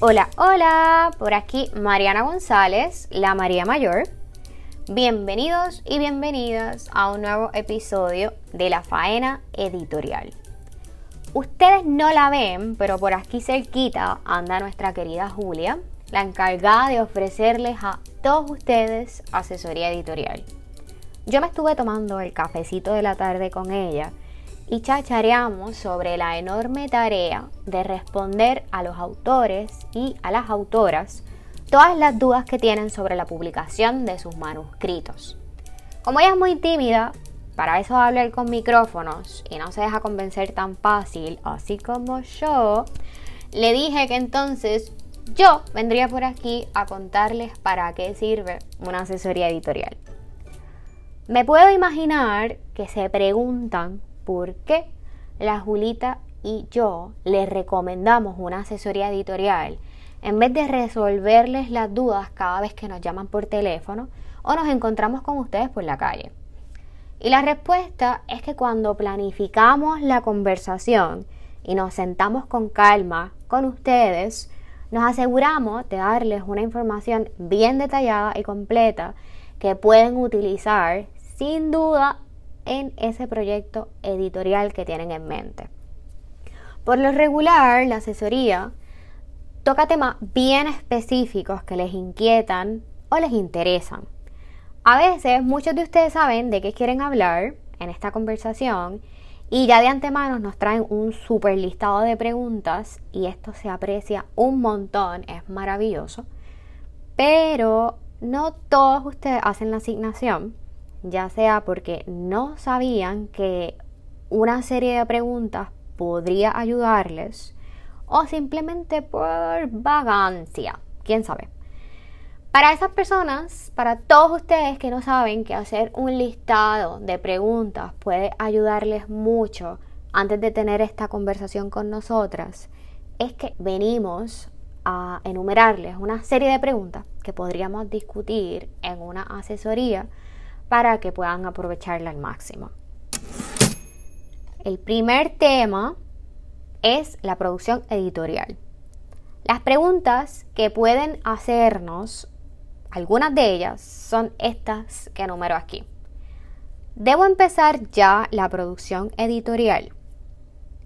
Hola, hola, por aquí Mariana González, la María Mayor. Bienvenidos y bienvenidas a un nuevo episodio de La Faena Editorial. Ustedes no la ven, pero por aquí cerquita anda nuestra querida Julia, la encargada de ofrecerles a todos ustedes asesoría editorial. Yo me estuve tomando el cafecito de la tarde con ella y chachareamos sobre la enorme tarea de responder a los autores y a las autoras todas las dudas que tienen sobre la publicación de sus manuscritos. Como ella es muy tímida, para eso habla con micrófonos y no se deja convencer tan fácil, así como yo, le dije que entonces yo vendría por aquí a contarles para qué sirve una asesoría editorial. Me puedo imaginar que se preguntan por qué la Julita y yo les recomendamos una asesoría editorial en vez de resolverles las dudas cada vez que nos llaman por teléfono o nos encontramos con ustedes por la calle. Y la respuesta es que cuando planificamos la conversación y nos sentamos con calma con ustedes, nos aseguramos de darles una información bien detallada y completa que pueden utilizar sin duda en ese proyecto editorial que tienen en mente. Por lo regular, la asesoría toca temas bien específicos que les inquietan o les interesan. A veces muchos de ustedes saben de qué quieren hablar en esta conversación y ya de antemano nos traen un super listado de preguntas y esto se aprecia un montón, es maravilloso. Pero no todos ustedes hacen la asignación, ya sea porque no sabían que una serie de preguntas podría ayudarles o simplemente por vagancia, quién sabe. Para esas personas, para todos ustedes que no saben que hacer un listado de preguntas puede ayudarles mucho antes de tener esta conversación con nosotras, es que venimos a enumerarles una serie de preguntas que podríamos discutir en una asesoría para que puedan aprovecharla al máximo. El primer tema es la producción editorial. Las preguntas que pueden hacernos, algunas de ellas son estas que enumero aquí. ¿Debo empezar ya la producción editorial?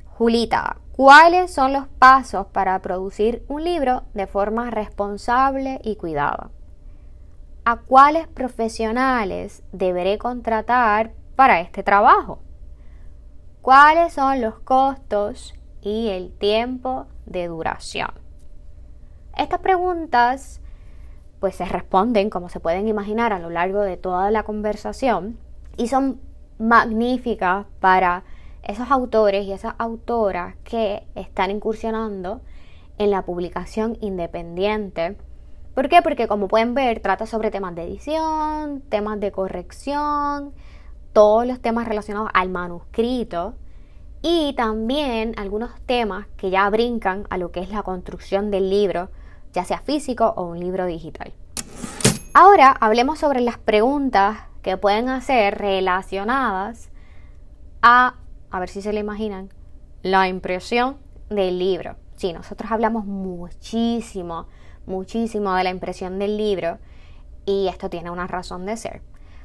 Julita, ¿cuáles son los pasos para producir un libro de forma responsable y cuidada? ¿A cuáles profesionales deberé contratar para este trabajo? ¿Cuáles son los costos y el tiempo de duración. Estas preguntas pues se responden, como se pueden imaginar, a lo largo de toda la conversación y son magníficas para esos autores y esas autoras que están incursionando en la publicación independiente. ¿Por qué? Porque como pueden ver, trata sobre temas de edición, temas de corrección, todos los temas relacionados al manuscrito y también algunos temas que ya brincan a lo que es la construcción del libro, ya sea físico o un libro digital. Ahora hablemos sobre las preguntas que pueden hacer relacionadas a, a ver si se le imaginan, la impresión del libro. Sí, nosotros hablamos muchísimo, muchísimo de la impresión del libro y esto tiene una razón de ser.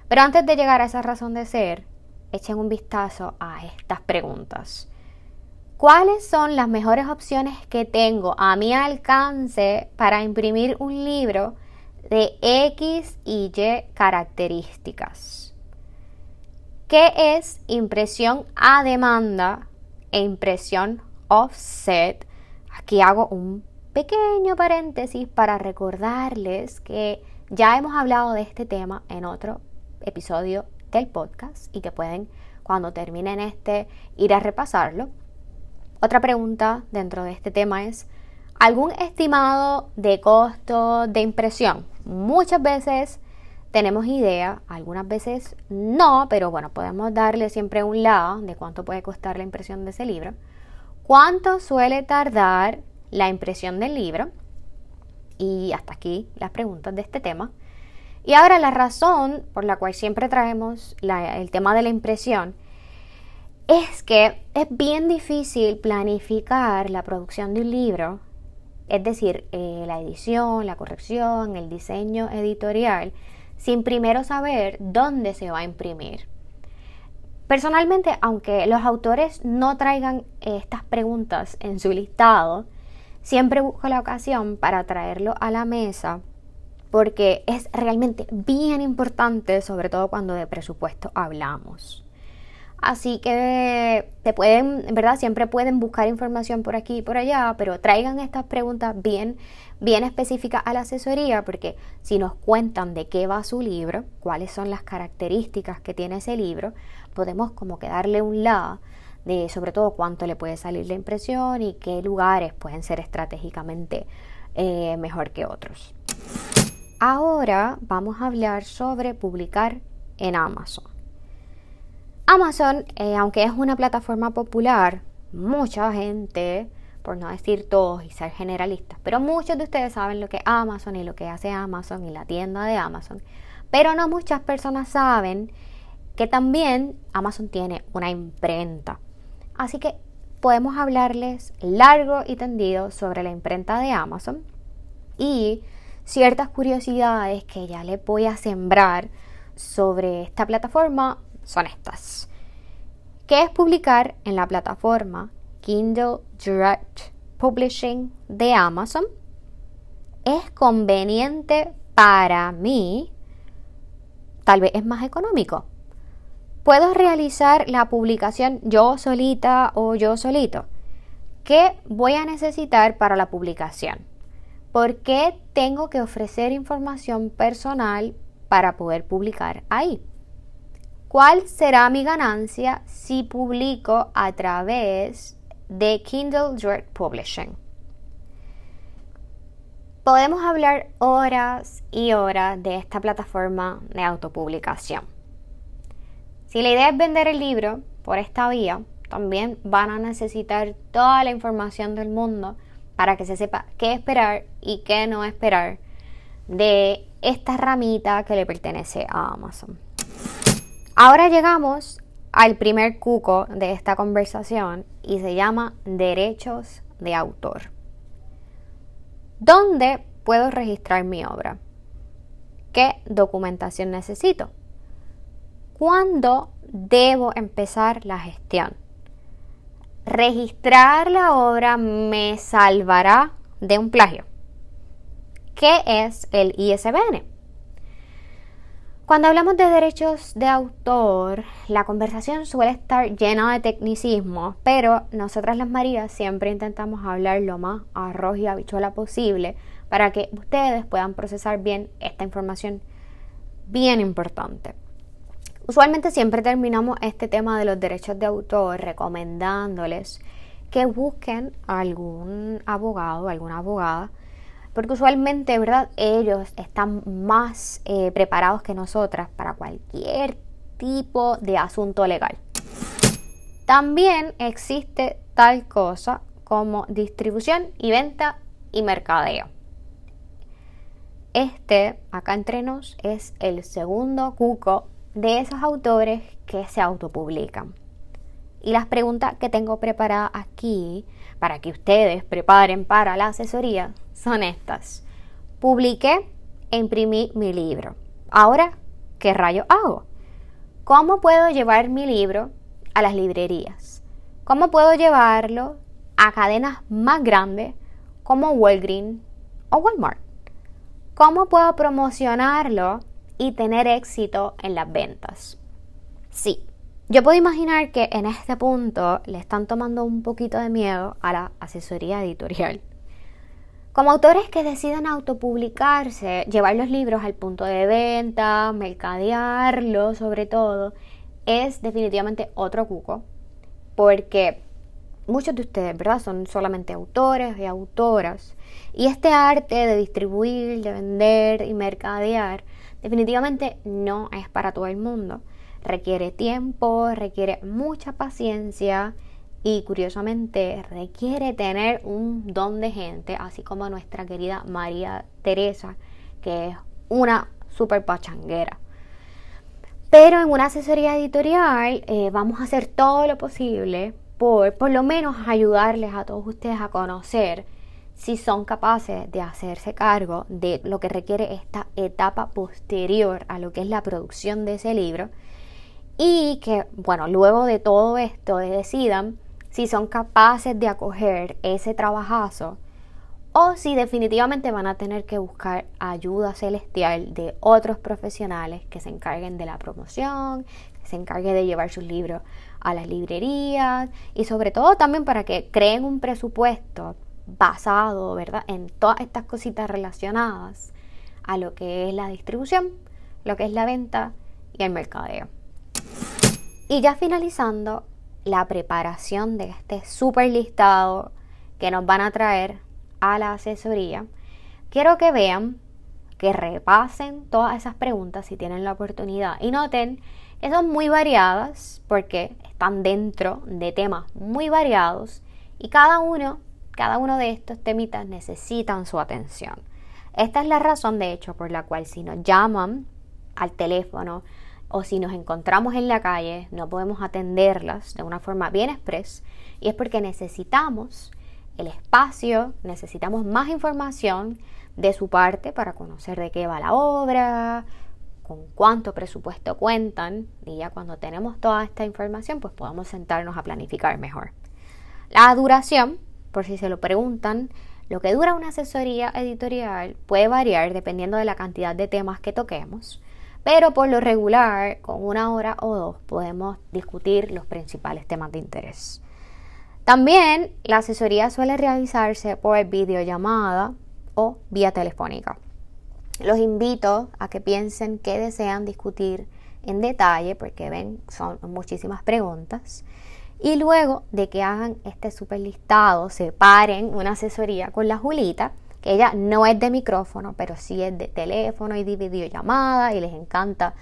Pero antes de llegar a esa razón de ser, echen un vistazo a estas preguntas. ¿Cuáles son las mejores opciones que tengo a mi alcance para imprimir un libro de X y Y características? ¿Qué es impresión a demanda e impresión offset? Aquí hago un pequeño paréntesis para recordarles que ya hemos hablado de este tema en otro episodio del podcast y que pueden cuando terminen este ir a repasarlo. Otra pregunta dentro de este tema es, ¿algún estimado de costo de impresión? Muchas veces tenemos idea, algunas veces no, pero bueno, podemos darle siempre un lado de cuánto puede costar la impresión de ese libro. ¿Cuánto suele tardar la impresión del libro? Y hasta aquí las preguntas de este tema. Y ahora la razón por la cual siempre traemos el tema de la impresión es que es bien difícil planificar la producción de un libro, es decir, eh, la edición, la corrección, el diseño editorial, sin primero saber dónde se va a imprimir. Personalmente, aunque los autores no traigan estas preguntas en su listado, siempre busco la ocasión para traerlo a la mesa porque es realmente bien importante, sobre todo cuando de presupuesto hablamos. Así que te pueden, en verdad, siempre pueden buscar información por aquí y por allá, pero traigan estas preguntas bien, bien específicas a la asesoría, porque si nos cuentan de qué va su libro, cuáles son las características que tiene ese libro, podemos como que darle un la de sobre todo cuánto le puede salir la impresión y qué lugares pueden ser estratégicamente eh, mejor que otros. Ahora vamos a hablar sobre publicar en Amazon. Amazon, eh, aunque es una plataforma popular, mucha gente, por no decir todos y ser generalistas, pero muchos de ustedes saben lo que es Amazon y lo que hace Amazon y la tienda de Amazon, pero no muchas personas saben que también Amazon tiene una imprenta. Así que podemos hablarles largo y tendido sobre la imprenta de Amazon y ciertas curiosidades que ya le voy a sembrar sobre esta plataforma son estas. ¿Qué es publicar en la plataforma Kindle Direct Publishing de Amazon? ¿Es conveniente para mí? Tal vez es más económico. ¿Puedo realizar la publicación yo solita o yo solito? ¿Qué voy a necesitar para la publicación? ¿Por qué tengo que ofrecer información personal para poder publicar ahí? ¿Cuál será mi ganancia si publico a través de Kindle Direct Publishing? Podemos hablar horas y horas de esta plataforma de autopublicación. Si la idea es vender el libro por esta vía, también van a necesitar toda la información del mundo para que se sepa qué esperar y qué no esperar de esta ramita que le pertenece a Amazon. Ahora llegamos al primer cuco de esta conversación y se llama derechos de autor. ¿Dónde puedo registrar mi obra? ¿Qué documentación necesito? ¿Cuándo debo empezar la gestión? ¿Registrar la obra me salvará de un plagio? ¿Qué es el ISBN? Cuando hablamos de derechos de autor, la conversación suele estar llena de tecnicismo, pero nosotras las Marías siempre intentamos hablar lo más arroz y habichuela posible para que ustedes puedan procesar bien esta información bien importante. Usualmente siempre terminamos este tema de los derechos de autor recomendándoles que busquen algún abogado, alguna abogada porque usualmente, ¿verdad? Ellos están más eh, preparados que nosotras para cualquier tipo de asunto legal. También existe tal cosa como distribución y venta y mercadeo. Este, acá entre nos, es el segundo cuco de esos autores que se autopublican. Y las preguntas que tengo preparadas aquí para que ustedes preparen para la asesoría son estas. Publiqué e imprimí mi libro. Ahora, ¿qué rayo hago? ¿Cómo puedo llevar mi libro a las librerías? ¿Cómo puedo llevarlo a cadenas más grandes como Walgreens o Walmart? ¿Cómo puedo promocionarlo y tener éxito en las ventas? Sí, yo puedo imaginar que en este punto le están tomando un poquito de miedo a la asesoría editorial. Como autores que decidan autopublicarse, llevar los libros al punto de venta, mercadearlos sobre todo, es definitivamente otro cuco, porque muchos de ustedes, ¿verdad? Son solamente autores y autoras. Y este arte de distribuir, de vender y mercadear, definitivamente no es para todo el mundo. Requiere tiempo, requiere mucha paciencia y curiosamente requiere tener un don de gente, así como nuestra querida María Teresa, que es una super pachanguera. Pero en una asesoría editorial eh, vamos a hacer todo lo posible por por lo menos ayudarles a todos ustedes a conocer si son capaces de hacerse cargo de lo que requiere esta etapa posterior a lo que es la producción de ese libro y que, bueno, luego de todo esto decidan si son capaces de acoger ese trabajazo o si definitivamente van a tener que buscar ayuda celestial de otros profesionales que se encarguen de la promoción, que se encarguen de llevar sus libros a las librerías y sobre todo también para que creen un presupuesto basado, ¿verdad?, en todas estas cositas relacionadas a lo que es la distribución, lo que es la venta y el mercadeo. Y ya finalizando la preparación de este super listado que nos van a traer a la asesoría, quiero que vean, que repasen todas esas preguntas si tienen la oportunidad y noten que son muy variadas porque están dentro de temas muy variados y cada uno, cada uno de estos temitas necesitan su atención. Esta es la razón, de hecho, por la cual si nos llaman al teléfono o si nos encontramos en la calle, no podemos atenderlas de una forma bien express y es porque necesitamos el espacio, necesitamos más información de su parte para conocer de qué va la obra, con cuánto presupuesto cuentan y ya cuando tenemos toda esta información pues podamos sentarnos a planificar mejor. La duración, por si se lo preguntan, lo que dura una asesoría editorial puede variar dependiendo de la cantidad de temas que toquemos, pero por lo regular, con una hora o dos podemos discutir los principales temas de interés. También la asesoría suele realizarse por videollamada o vía telefónica. Los invito a que piensen qué desean discutir en detalle, porque ven, son muchísimas preguntas. Y luego de que hagan este super listado, separen una asesoría con la Julita, que ella no es de micrófono, pero sí es de teléfono y de videollamada y les encanta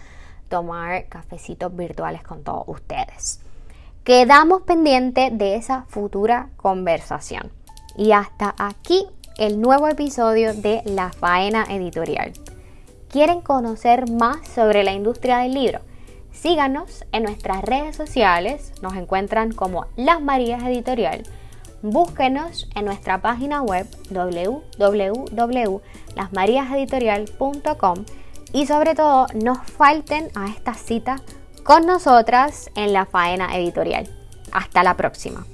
tomar cafecitos virtuales con todos ustedes. Quedamos pendientes de esa futura conversación. Y hasta aquí el nuevo episodio de La Faena Editorial. ¿Quieren conocer más sobre la industria del libro? Síganos en nuestras redes sociales, nos encuentran como Las Marías Editorial. Búsquenos en nuestra página web www.lasmariaseditorial.com y sobre todo no falten a esta cita con nosotras en la faena editorial. Hasta la próxima.